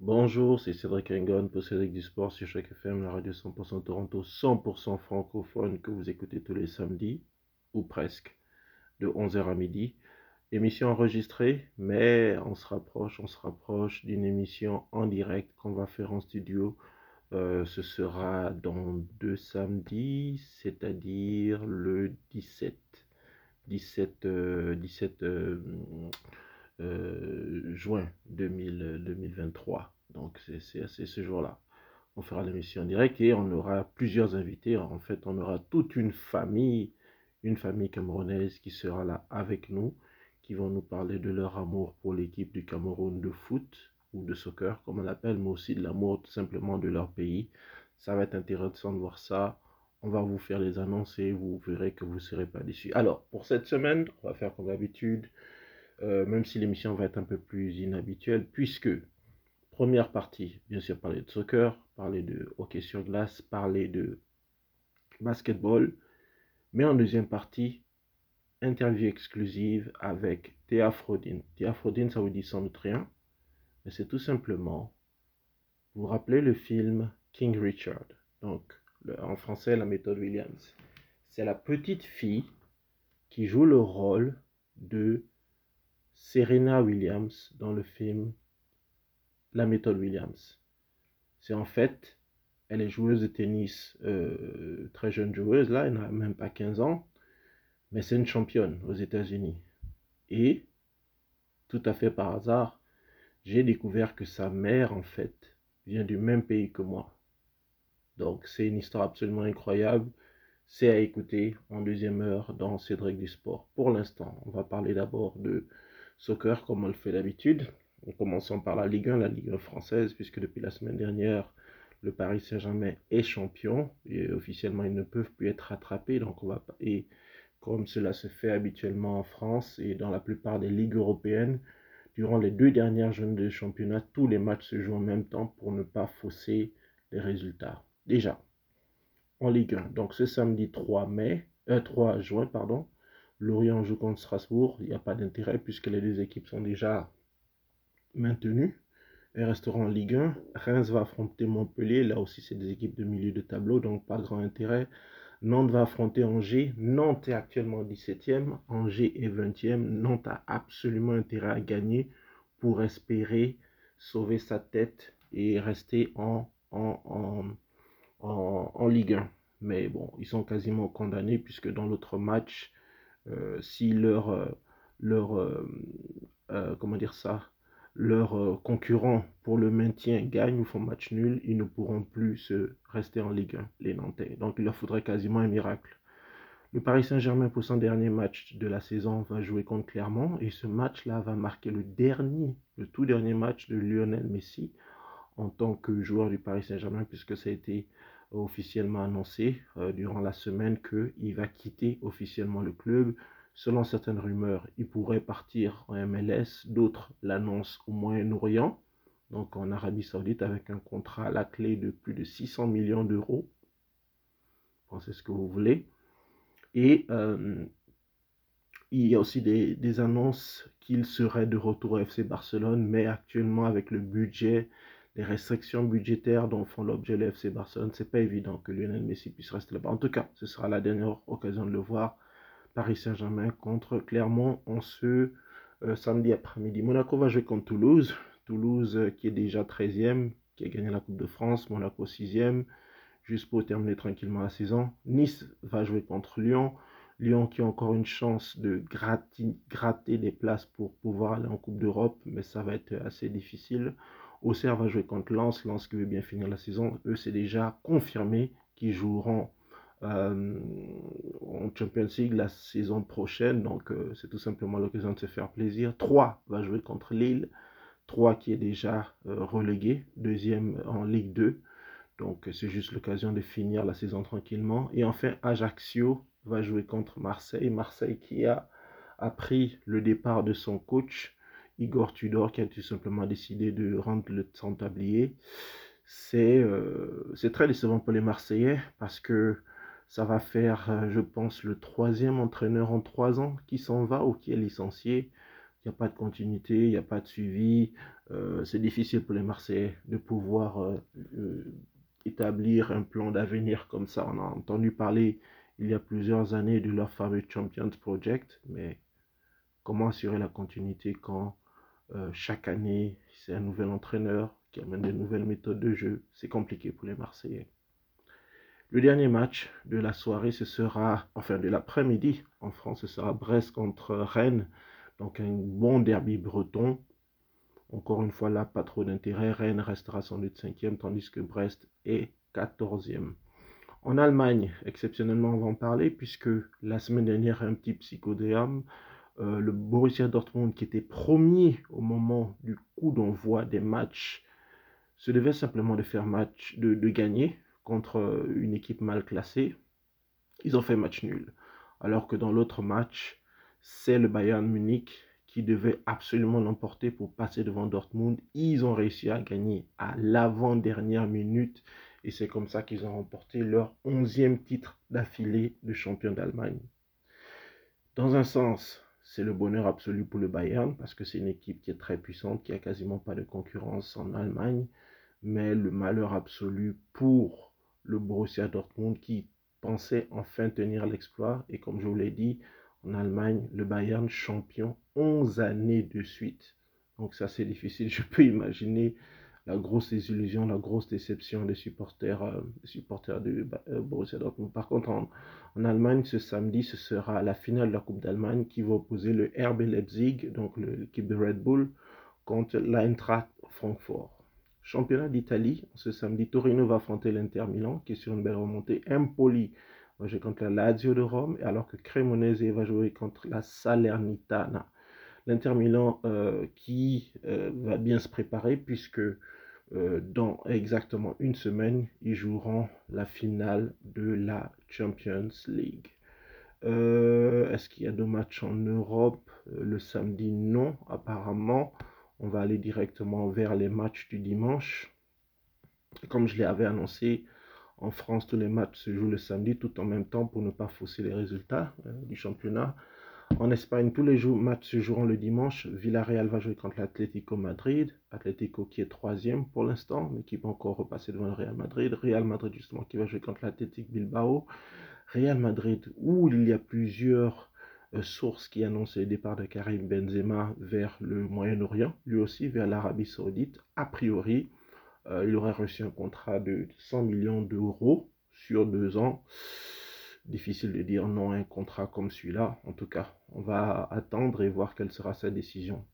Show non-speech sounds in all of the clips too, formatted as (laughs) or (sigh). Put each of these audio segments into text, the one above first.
Bonjour, c'est Cédric Engon pour Cédric du Sport sur chaque FM, la radio 100% Toronto, 100% francophone que vous écoutez tous les samedis, ou presque, de 11h à midi. Émission enregistrée, mais on se rapproche, on se rapproche d'une émission en direct qu'on va faire en studio. Euh, ce sera dans deux samedis, c'est-à-dire le 17. 17, 17 euh, juin 2023. Donc c'est ce jour-là. On fera l'émission en direct et on aura plusieurs invités. En fait, on aura toute une famille, une famille camerounaise qui sera là avec nous, qui vont nous parler de leur amour pour l'équipe du Cameroun de foot ou de soccer, comme on l'appelle, mais aussi de l'amour tout simplement de leur pays. Ça va être intéressant de voir ça. On va vous faire les annonces et vous verrez que vous ne serez pas déçus. Alors, pour cette semaine, on va faire comme d'habitude euh, même si l'émission va être un peu plus inhabituelle, puisque première partie, bien sûr, parler de soccer, parler de hockey sur glace, parler de basketball, mais en deuxième partie, interview exclusive avec Théa Frodin. Théa Frodin, ça vous dit sans doute rien, mais c'est tout simplement, vous vous rappelez le film King Richard, donc en français la méthode Williams. C'est la petite fille qui joue le rôle de Serena Williams dans le film La méthode Williams. C'est en fait, elle est joueuse de tennis, euh, très jeune joueuse, là, elle n'a même pas 15 ans, mais c'est une championne aux États-Unis. Et, tout à fait par hasard, j'ai découvert que sa mère, en fait, vient du même pays que moi. Donc, c'est une histoire absolument incroyable. C'est à écouter en deuxième heure dans Cédric du Sport. Pour l'instant, on va parler d'abord de soccer comme on le fait d'habitude. En commençant par la Ligue 1, la Ligue 1 française, puisque depuis la semaine dernière, le Paris Saint-Germain est champion et officiellement ils ne peuvent plus être rattrapés. Donc on va et comme cela se fait habituellement en France et dans la plupart des ligues européennes, durant les deux dernières journées de championnat, tous les matchs se jouent en même temps pour ne pas fausser les résultats. Déjà, en Ligue 1, donc ce samedi 3 mai, 3 euh, juin, pardon, Lorient joue contre Strasbourg, il n'y a pas d'intérêt puisque les deux équipes sont déjà maintenues et resteront en Ligue 1. Reims va affronter Montpellier, là aussi c'est des équipes de milieu de tableau, donc pas grand intérêt. Nantes va affronter Angers. Nantes est actuellement 17e, Angers est 20e. Nantes a absolument intérêt à gagner pour espérer sauver sa tête et rester en, en, Ligue 1. Mais bon, ils sont quasiment condamnés puisque dans l'autre match, si leur, euh, leur euh, comment dire ça, leurs concurrents pour le maintien gagnent ou font match nul, ils ne pourront plus se rester en Ligue 1, les Nantais. Donc il leur faudrait quasiment un miracle. Le Paris Saint-Germain, pour son dernier match de la saison, va jouer contre Clermont. Et ce match-là va marquer le dernier, le tout dernier match de Lionel Messi en tant que joueur du Paris Saint-Germain, puisque ça a été officiellement annoncé euh, durant la semaine qu'il va quitter officiellement le club. Selon certaines rumeurs, il pourrait partir en MLS, d'autres l'annoncent au Moyen-Orient, donc en Arabie Saoudite, avec un contrat à la clé de plus de 600 millions d'euros. Pensez ce que vous voulez. Et euh, il y a aussi des, des annonces qu'il serait de retour au FC Barcelone, mais actuellement avec le budget les restrictions budgétaires dont font l'objet le FC Barcelone, c'est pas évident que Lionel Messi puisse rester là-bas. En tout cas, ce sera la dernière occasion de le voir. Paris Saint-Germain contre Clermont en ce euh, samedi après-midi. Monaco va jouer contre Toulouse. Toulouse euh, qui est déjà 13e, qui a gagné la Coupe de France. Monaco 6e, juste pour terminer tranquillement la saison. Nice va jouer contre Lyon. Lyon qui a encore une chance de gratter, gratter des places pour pouvoir aller en Coupe d'Europe, mais ça va être assez difficile. Auxerre va jouer contre Lens. Lens qui veut bien finir la saison. Eux, c'est déjà confirmé qu'ils joueront euh, en Champions League la saison prochaine. Donc, euh, c'est tout simplement l'occasion de se faire plaisir. 3 va jouer contre Lille. 3 qui est déjà euh, relégué, deuxième en Ligue 2. Donc, c'est juste l'occasion de finir la saison tranquillement. Et enfin, Ajaccio va jouer contre Marseille. Marseille qui a appris le départ de son coach Igor Tudor qui a tout simplement décidé de rendre le son tablier. Euh, c'est très décevant pour les Marseillais parce que ça va faire, euh, je pense, le troisième entraîneur en trois ans qui s'en va ou qui est licencié. il n'y a pas de continuité, il n'y a pas de suivi. Euh, c'est difficile pour les Marseillais de pouvoir établir un plan d'avenir comme ça. On a entendu parler il y a plusieurs années de leur fameux Champions Project, mais comment assurer la continuité quand chaque année c'est un nouvel entraîneur qui amène de nouvelles méthodes de jeu C'est compliqué pour les Marseillais. Le dernier match de la soirée, ce sera, enfin de l'après-midi en France, ce sera Brest contre Rennes. Donc un bon derby breton. Encore une fois là, pas trop d'intérêt. Rennes restera sans doute cinquième, tandis que Brest est quatorzième. En Allemagne, exceptionnellement, on va en parler, puisque la semaine dernière, un petit psychodéame, euh, le Borussia Dortmund, qui était premier au moment du coup d'envoi des matchs, se devait simplement de faire match, de, de gagner contre une équipe mal classée. Ils ont fait match nul. Alors que dans l'autre match, c'est le Bayern Munich qui devait absolument l'emporter pour passer devant Dortmund. Ils ont réussi à gagner à l'avant-dernière minute et c'est comme ça qu'ils ont remporté leur onzième titre d'affilée de champion d'Allemagne. Dans un sens, c'est le bonheur absolu pour le Bayern parce que c'est une équipe qui est très puissante, qui a quasiment pas de concurrence en Allemagne, mais le malheur absolu pour le Borussia Dortmund qui pensait enfin tenir l'exploit et comme je vous l'ai dit, en Allemagne, le Bayern champion 11 années de suite. Donc ça c'est difficile. (laughs) Je peux imaginer la grosse désillusion, la grosse déception des supporters, euh, supporters du euh, Borussia Dortmund. Par contre, en, Allemagne, ce samedi, ce sera la finale de la Coupe d'Allemagne qui va opposer le RB Leipzig, donc l'équipe de Red Bull, contre l'Eintracht Francfort. Championnat d'Italie, ce samedi, Torino va affronter l'Inter Milan, qui est sur une belle remontée. Empoli va jouer contre la Lazio de Rome, alors que Cremonese va jouer contre la Salernitana. L'Inter Milan euh, qui va bien se préparer puisque dans exactement une semaine, ils joueront la finale de la Champions League. Est-ce qu'il y a deux matchs en Europe? Le samedi Non, apparemment. On va aller directement vers les matchs du dimanche. Comme je l'avais annoncé, en France, tous les matchs se jouent le samedi tout en même temps pour ne pas fausser les résultats euh, du championnat. En Espagne, tous les jours, matchs se joueront le dimanche. Villarreal va jouer contre l'Atlético Madrid. Atlético qui est troisième pour l'instant, mais qui va encore repasser devant le Real Madrid. Real Madrid justement qui va jouer contre l'Atlético Bilbao. Real Madrid où il y a plusieurs euh, sources qui annoncent le départ de Karim Benzema vers le Moyen-Orient, lui aussi vers l'Arabie Saoudite. A priori, euh, il aurait reçu un contrat de 100 millions d'euros sur deux ans. Difficile de dire non à un contrat comme celui-là. En tout cas, on va attendre et voir quelle sera sa décision.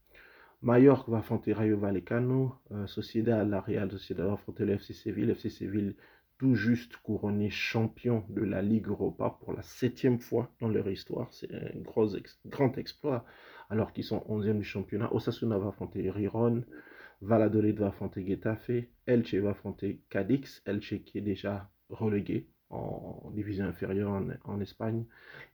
Mallorca va affronter Rayo Vallecano. Euh, Sociedad, la Real Sociedad va affronter le FC Séville. Le FC Séville tout juste couronné champion de la Ligue Europa pour la septième fois dans leur histoire. C'est un gros grand exploit alors qu'ils sont 11e du championnat. Osasuna va affronter Riron. Valladolid va affronter Getafe, Elche va affronter Cadix, Elche qui est déjà relégué en division inférieure en, Espagne.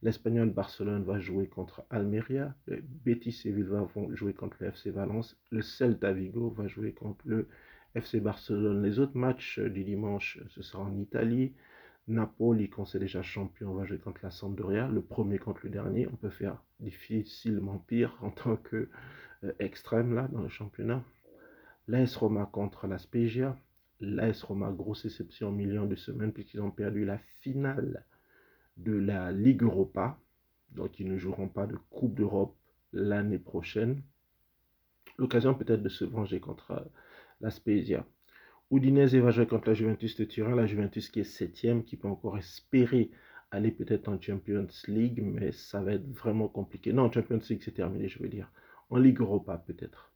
L'Espagnol Barcelone va jouer contre Almeria, le Betis Seville va jouer contre le FC Valence, le Celta Vigo va jouer contre le FC Barcelone. Les autres matchs du dimanche, ce sera en Italie. Napoli, quand c'est déjà champion, va jouer contre la Sampdoria. Le premier contre le dernier. On peut faire difficilement pire en tant que euh, extrême là dans le championnat. L'AS Roma contre la Spezia. L'AS Roma, grosse exception, million de semaines, puisqu'ils ont perdu la finale de la Ligue Europa. Donc, ils ne joueront pas de Coupe d'Europe l'année prochaine. L'occasion peut-être de se venger contre la Spezia. Udinese va jouer contre la Juventus de Turin. La Juventus qui est septième, qui peut encore espérer aller peut-être en Champions League, mais ça va être vraiment compliqué. Non, Champions League, c'est terminé, je veux dire. En Ligue Europa, peut-être.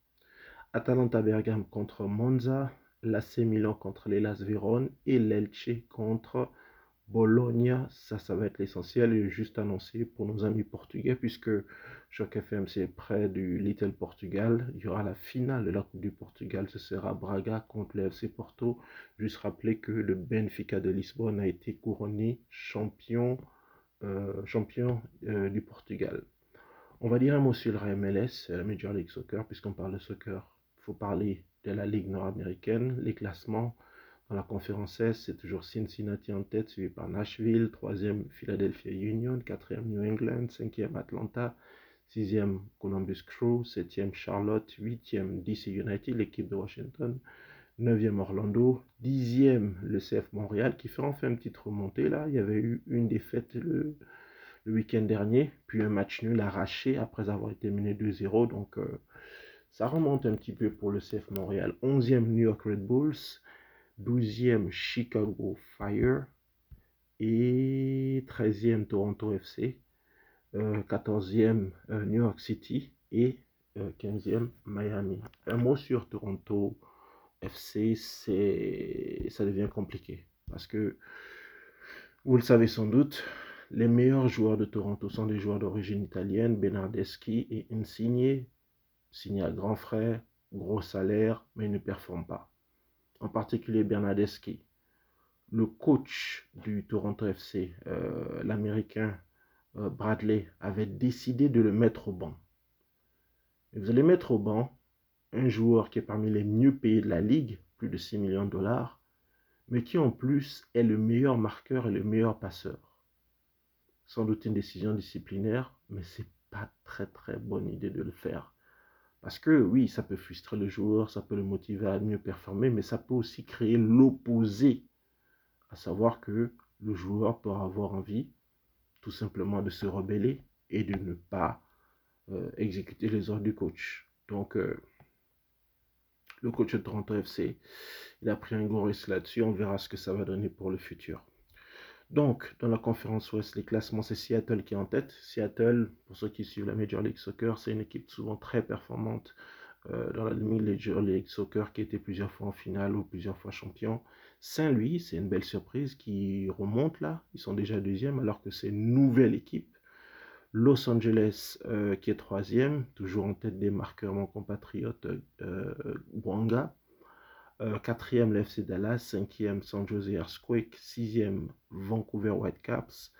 Atalanta Bergame contre Monza, l'AC Milan contre l'Elas Vérone et l'Elche contre Bologna. Ça, ça va être l'essentiel et juste annoncé pour nos amis portugais puisque Choc FM c'est près du Little Portugal. Il y aura la finale de la Coupe du Portugal. Ce sera Braga contre le FC Porto. Juste rappeler que le Benfica de Lisbonne a été couronné champion, euh, euh, du Portugal. On va dire un mot sur la MLS, la Major League Soccer, puisqu'on parle de soccer il faut parler de la Ligue nord-américaine. Les classements dans la conférence S, c'est toujours Cincinnati en tête, suivi par Nashville, troisième Philadelphia Union, quatrième New England, cinquième Atlanta, sixième Columbus Crew, septième Charlotte, huitième DC United, l'équipe de Washington, neuvième Orlando, dixième le CF Montréal qui fait enfin une petite remontée là. Il y avait eu une défaite le, week-end dernier, puis un match nul arraché après avoir été mené 2-0. Donc euh, ça remonte un petit peu pour le CF Montréal. Onzième New York Red Bulls, douzième Chicago Fire et treizième Toronto FC. 14e euh, euh, New York City et 15e euh, Miami. Un mot sur Toronto FC, ça devient compliqué parce que vous le savez sans doute, les meilleurs joueurs de Toronto sont des joueurs d'origine italienne, Bernardeschi et Insigne, signé à grand frère, gros salaire, mais ils ne performent pas. En particulier Bernardeschi. Le coach du Toronto FC, l'américain euh, Bradley avait décidé de le mettre au banc. Vous allez mettre au banc un joueur qui est parmi les mieux payés de la ligue, plus de 6 millions de dollars, mais qui en plus est le meilleur marqueur et le meilleur passeur. Sans doute une décision disciplinaire, mais c'est pas très très bonne idée de le faire. Parce que oui, ça peut frustrer le joueur, ça peut le motiver à mieux performer, mais ça peut aussi créer l'opposé. À savoir que le joueur peut avoir envie tout simplement de se rebeller et de ne pas euh, exécuter les ordres du coach. Donc, euh, le coach de Toronto FC, il a pris un gros risque là-dessus. On verra ce que ça va donner pour le futur. Donc, dans la conférence Ouest, les classements, c'est Seattle qui est en tête. Seattle, pour ceux qui suivent la Major League Soccer, c'est une équipe souvent très performante euh, dans la Major League Soccer qui était plusieurs fois en finale ou plusieurs fois champion. Saint-Louis, c'est une belle surprise qui remonte là. Ils sont déjà deuxième alors que c'est une nouvelle équipe. Los Angeles euh, qui est troisième, toujours en tête des marqueurs mon compatriote euh, Wanga. Euh, quatrième l'FC Dallas, cinquième San Jose Earthquake, sixième Vancouver Whitecaps,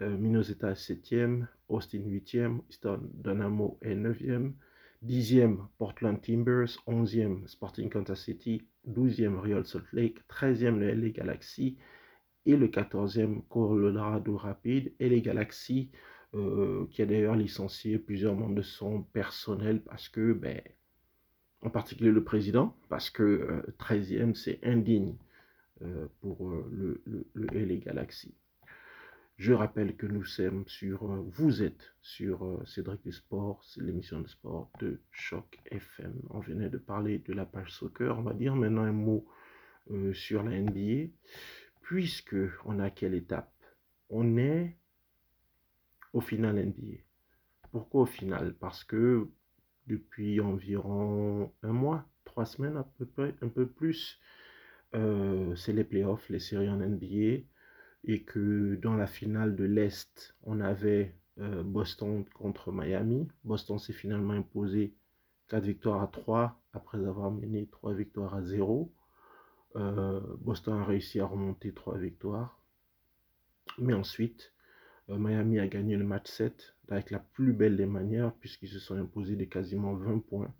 euh, Minnesota septième, Austin huitième, Eastern Dynamo est neuvième, dixième Portland Timbers, onzième Sporting Kansas City, 12e Real Salt Lake, 13e le LA Galaxy. Et le 14e Colorado Rapid et les Galaxies. Euh, qui a d'ailleurs licencié. Plusieurs membres de son personnel parce que, ben, en particulier le président, parce que 13e euh, c'est indigne euh, pour le, le, le LA Galaxy. Je rappelle que nous sommes sur, vous êtes sur Cédric du Sport, c'est l'émission de sport de Choc FM. On venait de parler de la page soccer, on va dire maintenant un mot euh, sur la NBA, puisque on a quelle étape? On est au final NBA. Pourquoi au final? Parce que depuis environ un mois, trois semaines à peu près, un peu plus, euh, c'est les playoffs, les séries en NBA et que dans la finale de l'Est, on avait euh, Boston contre Miami. Boston s'est finalement imposé 4 victoires à 3 après avoir mené 3 victoires à 0. Euh, Boston a réussi à remonter 3 victoires. Mais ensuite, Miami a gagné le match 7 avec la plus belle des manières puisqu'ils se sont imposés de quasiment 20 points.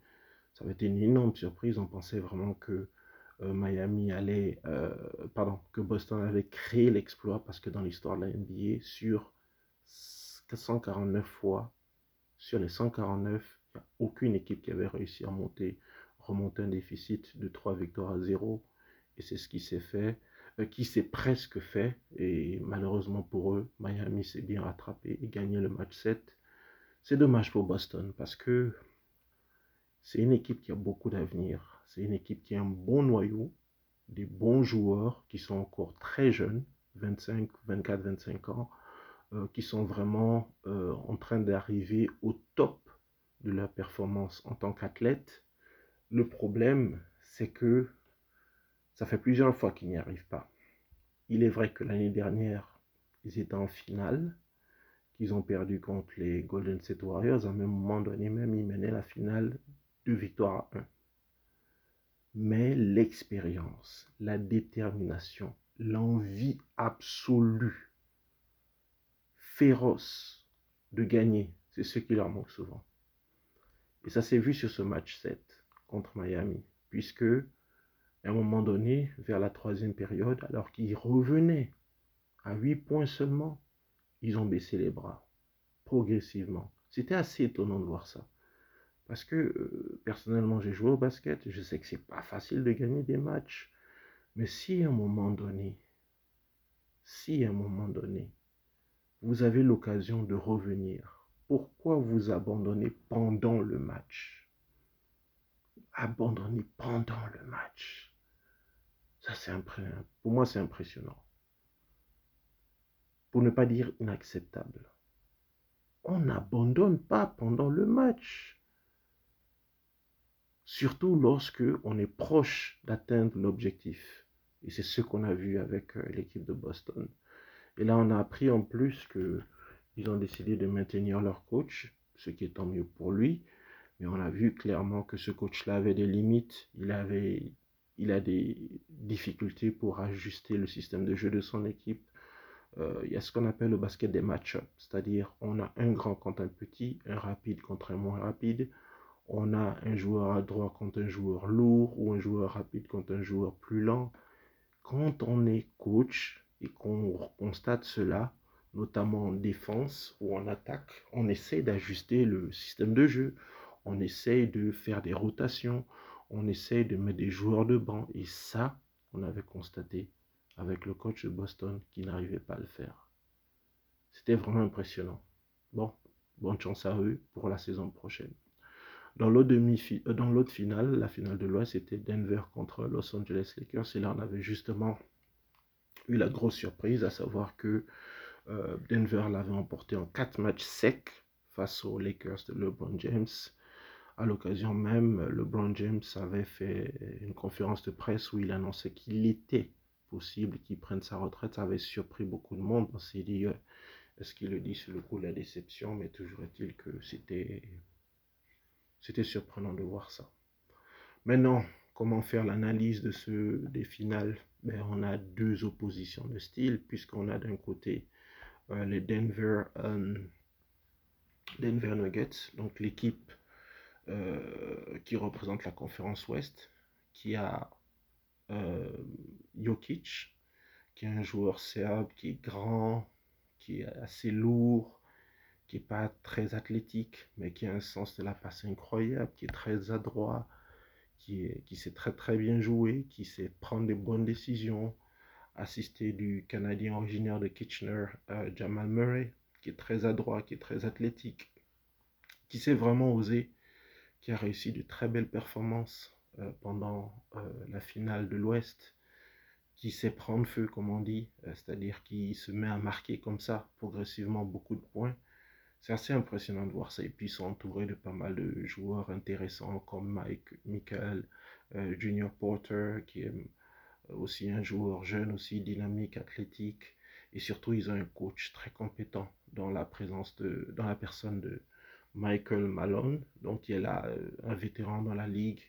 Ça avait été une énorme surprise. On pensait vraiment que euh, euh, Boston avait créé l'exploit parce que dans l'histoire de la NBA, sur 149 fois, sur les 149, il n'y a aucune équipe qui avait réussi à monter, remonter un déficit de 3 victoires à 0. Et c'est ce qui s'est fait, qui s'est presque fait. Et malheureusement pour eux, Miami s'est bien rattrapé et gagné le match 7. C'est dommage pour Boston parce que c'est une équipe qui a beaucoup d'avenir c'est une équipe qui a un bon noyau, des bons joueurs qui sont encore très jeunes, 25, 24, 25 ans, euh, qui sont vraiment euh, en train d'arriver au top de leur performance en tant qu'athlète. Le problème, c'est que ça fait plusieurs fois qu'ils n'y arrivent pas. Il est vrai que l'année dernière, ils étaient en finale, qu'ils ont perdu contre les Golden State Warriors. À un moment donné, même, ils menaient la finale de victoire à 1 mais l'expérience, la détermination, l'envie absolue, féroce de gagner, c'est ce qui leur manque souvent. Et ça s'est vu sur ce match 7 contre Miami, puisque à un moment donné, vers la troisième période, alors qu'ils revenaient à 8 points seulement, ils ont baissé les bras progressivement. C'était assez étonnant de voir ça. Parce que euh, personnellement, j'ai joué au basket, je sais que c'est pas facile de gagner des matchs. Mais si à un moment donné, si à un moment donné, vous avez l'occasion de revenir, pourquoi vous abandonnez pendant le match? Abandonner pendant le match. C'est Pour moi, c'est impressionnant. Pour ne pas dire inacceptable. On n'abandonne pas pendant le match. Surtout lorsque on est proche d'atteindre l'objectif. Et c'est ce qu'on a vu avec euh, l'équipe de Boston. Et là, on a appris en plus qu'ils ont décidé de maintenir leur coach, ce qui est tant mieux pour lui. Mais on a vu clairement que ce coach-là avait des limites. Il, avait, il a des difficultés pour ajuster le système de jeu de son équipe. Euh, il y a ce qu'on appelle le basket des match-ups, c'est-à-dire on a un grand contre un petit, un rapide contre un moins rapide. On a un joueur à droit contre un joueur lourd ou un joueur rapide contre un joueur plus lent. Quand on est coach et qu'on constate cela, notamment en défense ou en attaque, on essaie d'ajuster le système de jeu, on essaie de faire des rotations, on essaie de mettre des joueurs de banc. Et ça, on avait constaté avec le coach de Boston qui n'arrivait pas à le faire. C'était vraiment impressionnant. Bon, bonne chance à eux pour la saison prochaine. Dans l'autre, demi euh, dans l'autre finale, la finale de l'Ouest, c'était Denver contre Los Angeles Lakers. Et là, on avait justement eu la grosse surprise, à savoir que euh, Denver l'avait emporté en quatre matchs secs face aux Lakers de LeBron James. À l'occasion même, LeBron James avait fait une conférence de presse où il annonçait qu'il était possible qu'il prenne sa retraite. Ça avait surpris beaucoup de monde. On s'est dit, euh, est-ce qu'il le dit sur le coup de la déception? Mais toujours est-il que c'était surprenant de voir ça. Maintenant, comment faire l'analyse de ce, des finales? Ben, On a deux oppositions de style, puisqu'on a d'un côté euh, les Denver, euh, Denver Nuggets, donc l'équipe euh, qui représente la conférence Ouest, qui a Jokic, qui est un joueur serbe, qui est grand, qui est assez lourd, qui n'est pas très athlétique, mais qui a un sens de la passe incroyable, qui est très adroit, qui, qui sait très très bien jouer, qui sait prendre des bonnes décisions, assisté du Canadien originaire de Kitchener, euh, Jamal Murray, qui est très adroit, qui est très athlétique, qui sait vraiment oser, qui a réussi de très belles performances euh, pendant euh, la finale de l'Ouest, qui sait prendre feu, comme on dit, c'est-à-dire qui se met à marquer comme ça progressivement beaucoup de points c'est assez impressionnant de voir ça. Et puis, ils sont entourés de pas mal de joueurs intéressants comme Mike, Michael, euh, Junior Porter, qui est euh, aussi un joueur jeune, aussi dynamique, athlétique. Et surtout, ils ont un coach très compétent dans la présence de, dans la personne de Michael Malone, donc qui est euh, un vétéran dans la ligue,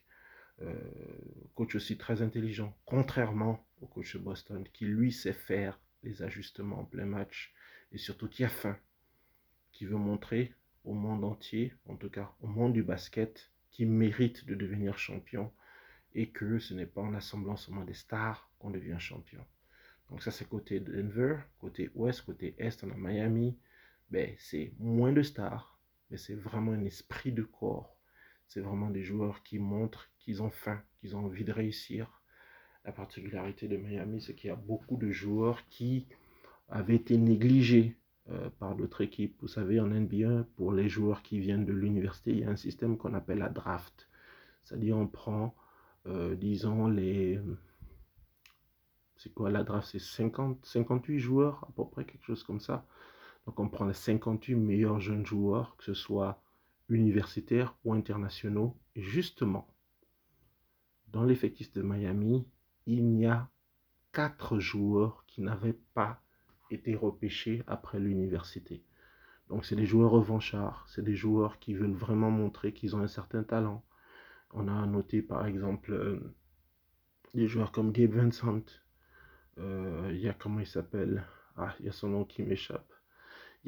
coach aussi très intelligent, contrairement au coach de Boston, qui lui sait faire les ajustements en plein match et surtout qui a faim qui veut montrer au monde entier, en tout cas au monde du basket, qui mérite de devenir champion et que ce n'est pas en assemblant seulement des stars qu'on devient champion. Donc ça c'est côté Denver, côté ouest, côté est, on a Miami. Ben, c'est moins de stars, mais c'est vraiment un esprit de corps. C'est vraiment des joueurs qui montrent qu'ils ont faim, qu'ils ont envie de réussir. La particularité de Miami, c'est qu'il y a beaucoup de joueurs qui avaient été négligés euh, par d'autres équipes. Vous savez, en NBA, pour les joueurs qui viennent de l'université, il y a un système qu'on appelle la draft. C'est-à-dire, on prend, euh, disons, les. C'est quoi la draft? C'est 50, 58 joueurs, à peu près, quelque chose comme ça. Donc, on prend les 58 meilleurs jeunes joueurs, que ce soit universitaires ou internationaux. Et justement, dans l'effectif de Miami, il y a 4 joueurs qui n'avaient pas été repêchés après l'université. Donc c'est des joueurs revanchards, c'est des joueurs qui veulent vraiment montrer qu'ils ont un certain talent. On a noté par exemple euh, des joueurs comme Gabe Vincent, euh, il y a comment il s'appelle? Ah, il y a son nom qui m'échappe.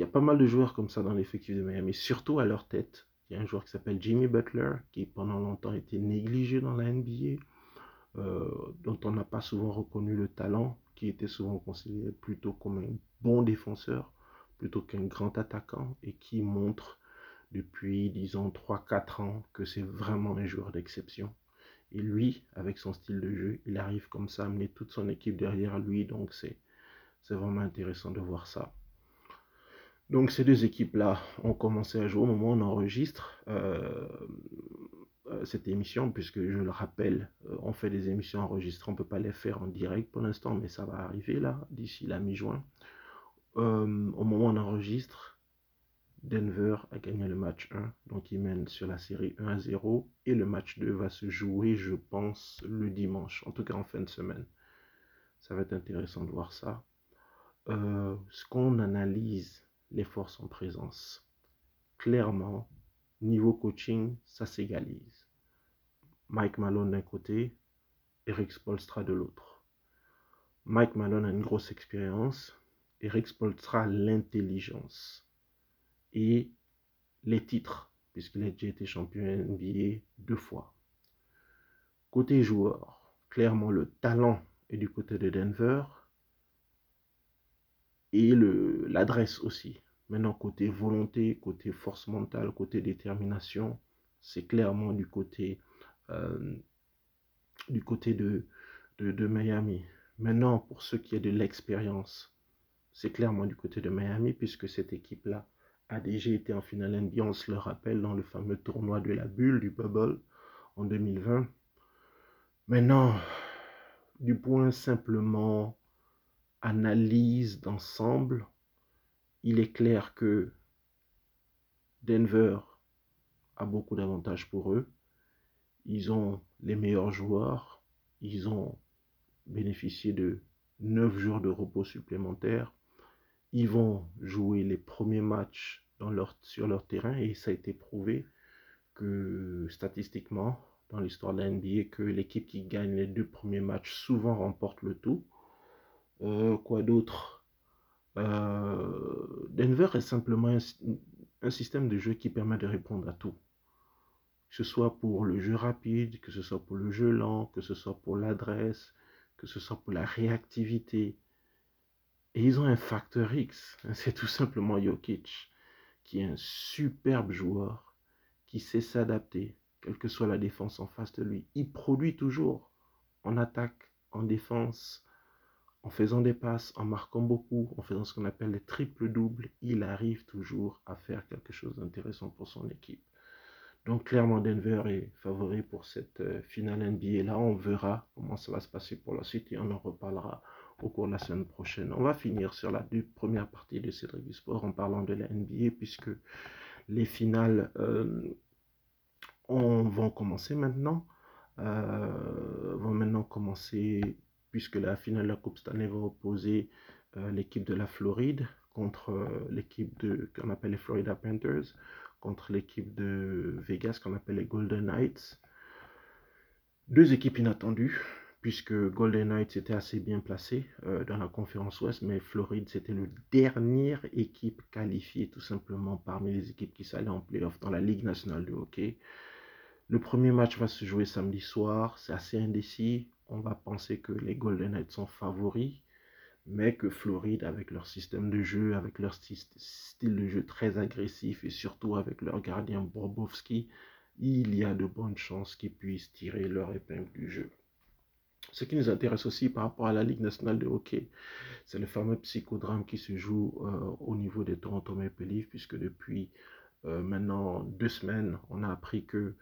Il y a pas mal de joueurs comme ça dans l'effectif de Miami, surtout à leur tête. Il y a un joueur qui s'appelle Jimmy Butler, qui pendant longtemps été négligé dans la NBA, euh, dont on n'a pas souvent reconnu le talent qui était souvent considéré plutôt comme un bon défenseur plutôt qu'un grand attaquant et qui montre depuis, disons, 3-4 ans que c'est vraiment un joueur d'exception. Et lui, avec son style de jeu, il arrive comme ça à amener toute son équipe derrière lui. Donc c'est vraiment intéressant de voir ça. Donc ces deux équipes-là ont commencé à jouer au moment où on enregistre euh, euh, cette émission, puisque je le rappelle, euh, on fait des émissions enregistrées, on ne peut pas les faire en direct pour l'instant, mais ça va arriver là, d'ici la mi-juin. au moment où on enregistre, Denver a gagné le match 1, donc il mène sur la série 1 à 0. Et le match 2 va se jouer, je pense, le dimanche, en tout cas en fin de semaine. Ça va être intéressant de voir ça. Ce qu'on analyse les forces en présence, clairement, niveau coaching, ça s'égalise. Mike Malone d'un côté, Eric Spolstra de l'autre. Mike Malone a une grosse expérience, Eric Spolstra l'intelligence et les titres, puisqu'il a déjà été champion NBA deux fois. Côté joueur, clairement le talent est du côté de Denver et l'adresse aussi. Maintenant, côté volonté, côté force mentale, côté détermination, c'est clairement du côté, euh, de, de Miami. Maintenant, pour ce qui est de l'expérience, c'est clairement du côté de Miami, puisque cette équipe-là a déjà été en finale NBA, on se le rappelle, dans le fameux tournoi de la bulle du Bubble en 2020. Maintenant, du point simplement analyse d'ensemble, il est clair que Denver a beaucoup d'avantages pour eux. Ils ont les meilleurs joueurs. Ils ont bénéficié de 9 jours de repos supplémentaires ils vont jouer les premiers matchs dans leur, sur leur terrain et ça a été prouvé que statistiquement, dans l'histoire de la NBA, que l'équipe qui gagne les deux premiers matchs souvent remporte le tout. Euh, quoi d'autre? Euh, Denver est simplement un, système de jeu qui permet de répondre à tout. Que ce soit pour le jeu rapide, que ce soit pour le jeu lent, que ce soit pour l'adresse, que ce soit pour la réactivité, et ils ont un facteur X, c'est tout simplement Jokic, qui est un superbe joueur, qui sait s'adapter, quelle que soit la défense en face de lui. Il produit toujours en attaque, en défense, en faisant des passes, en marquant beaucoup, en faisant ce qu'on appelle les triples-doubles. Il arrive toujours à faire quelque chose d'intéressant pour son équipe. Donc clairement, Denver est favori pour cette euh, finale NBA. Là, on verra comment ça va se passer pour la suite et on en reparlera au cours de la semaine prochaine. On va finir sur la première partie de Cédric du Sport en parlant de la NBA puisque les finales euh, vont commencer maintenant. Euh, vont maintenant commencer puisque la finale de la Coupe Stanley va opposer euh, l'équipe de la Floride contre l'équipe de qu'on appelle les Florida Panthers contre l'équipe de Vegas qu'on appelle les Golden Knights. Deux équipes inattendues puisque Golden Knights était assez bien placé euh, dans la conférence Ouest, mais Floride, c'était la dernière équipe qualifiée tout simplement parmi les équipes qui s'allaient en playoff dans la Ligue nationale de hockey. Le premier match va se jouer samedi soir, c'est assez indécis. On va penser que les Golden Knights sont favoris, mais que Floride, avec leur système de jeu, avec leur style de jeu très agressif et surtout avec leur gardien Bobovski, il y a de bonnes chances qu'ils puissent tirer leur épingle du jeu. Ce qui nous intéresse aussi par rapport à la Ligue nationale de hockey, c'est le fameux psychodrame qui se joue euh, au niveau des Toronto Maple Leafs, puisque depuis euh, maintenant deux semaines, on a appris que,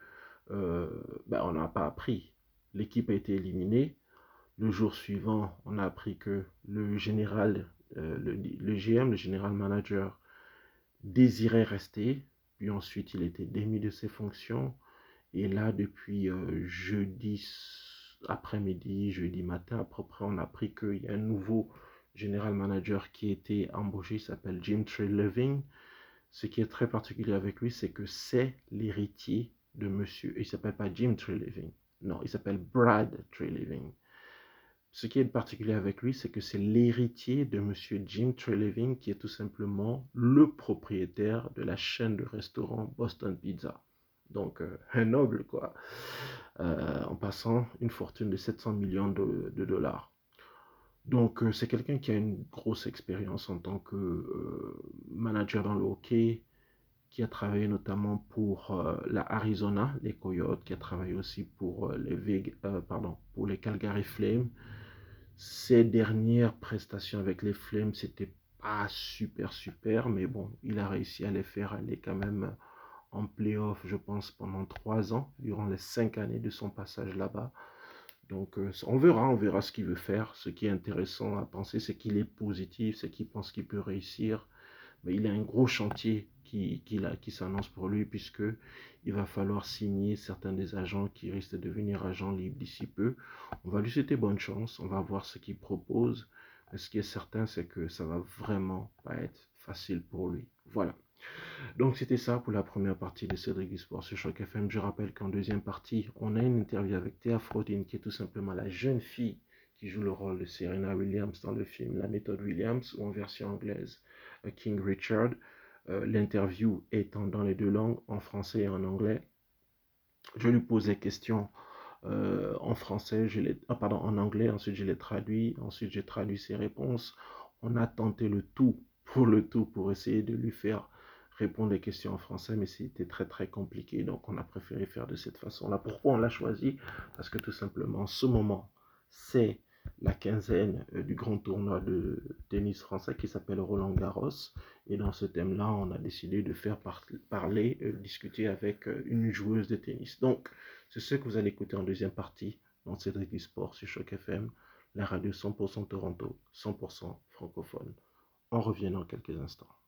euh, ben, on n'a pas appris, l'équipe a été éliminée. Le jour suivant, on a appris que le général, le, le, GM, le général manager, désirait rester, puis ensuite il était démis de ses fonctions. Et là, depuis jeudi après-midi, jeudi matin, à peu près, on a appris qu'il y a un nouveau général manager qui a été embauché, il s'appelle Jim Treleving. Ce qui est très particulier avec lui, c'est que c'est l'héritier de monsieur, il s'appelle pas Jim Treleving, non, il s'appelle Brad Treleving. Ce qui est particulier avec lui, c'est que c'est l'héritier de monsieur Jim Treleving qui est tout simplement le propriétaire de la chaîne de restaurants Boston Pizza. Donc, euh, un noble, quoi. Euh, en passant une fortune de 700 millions de, dollars. Donc, euh, c'est quelqu'un qui a une grosse expérience en tant que manager dans le hockey. Qui a travaillé notamment pour euh, la Arizona, les Coyotes, qui a travaillé aussi pour, euh, les, pardon, pour les Calgary Flames. Ses dernières prestations avec les Flames, c'était pas super super, mais bon, il a réussi à les faire aller quand même en playoff, je pense, pendant trois ans, durant les cinq années de son passage là-bas. Donc, euh, on verra, on verra ce qu'il veut faire. Ce qui est intéressant à penser, c'est qu'il est positif, c'est qu'il pense qu'il peut réussir. Mais il a un gros chantier qui, s'annonce pour lui, puisque il va falloir signer certains des agents qui risquent de devenir agents libres d'ici peu. On va lui souhaiter bonne chance, on va voir ce qu'il propose. Ce qui est certain, c'est que ça va vraiment pas être facile pour lui. Voilà. Donc c'était ça pour la première partie de Cédric Sport sur Choc FM. Je rappelle qu'en deuxième partie, on a une interview avec Théa Frodin, qui est tout simplement la jeune fille qui joue le rôle de Serena Williams dans le film La méthode Williams ou en version anglaise euh, King Richard. Euh, l'interview étant dans les deux langues, en français et en anglais. Je lui pose des questions euh, en français, je ah, pardon, en anglais, ensuite je l'ai traduit, ensuite j'ai traduit ses réponses. On a tenté le tout pour le tout pour essayer de lui faire répondre des questions en français, mais c'était très très compliqué, donc on a préféré faire de cette façon-là. Pourquoi on l'a choisi? Parce que tout simplement, ce moment, c'est la quinzaine euh, du grand tournoi de tennis français qui s'appelle Roland Garros. Et dans ce thème-là, on a décidé de faire parler, euh, discuter avec euh, une joueuse de tennis. Donc, c'est ce que vous allez écouter en deuxième partie dans Cédric du Sport sur Choc FM, la radio 100% Toronto, 100% francophone. On revient dans quelques instants.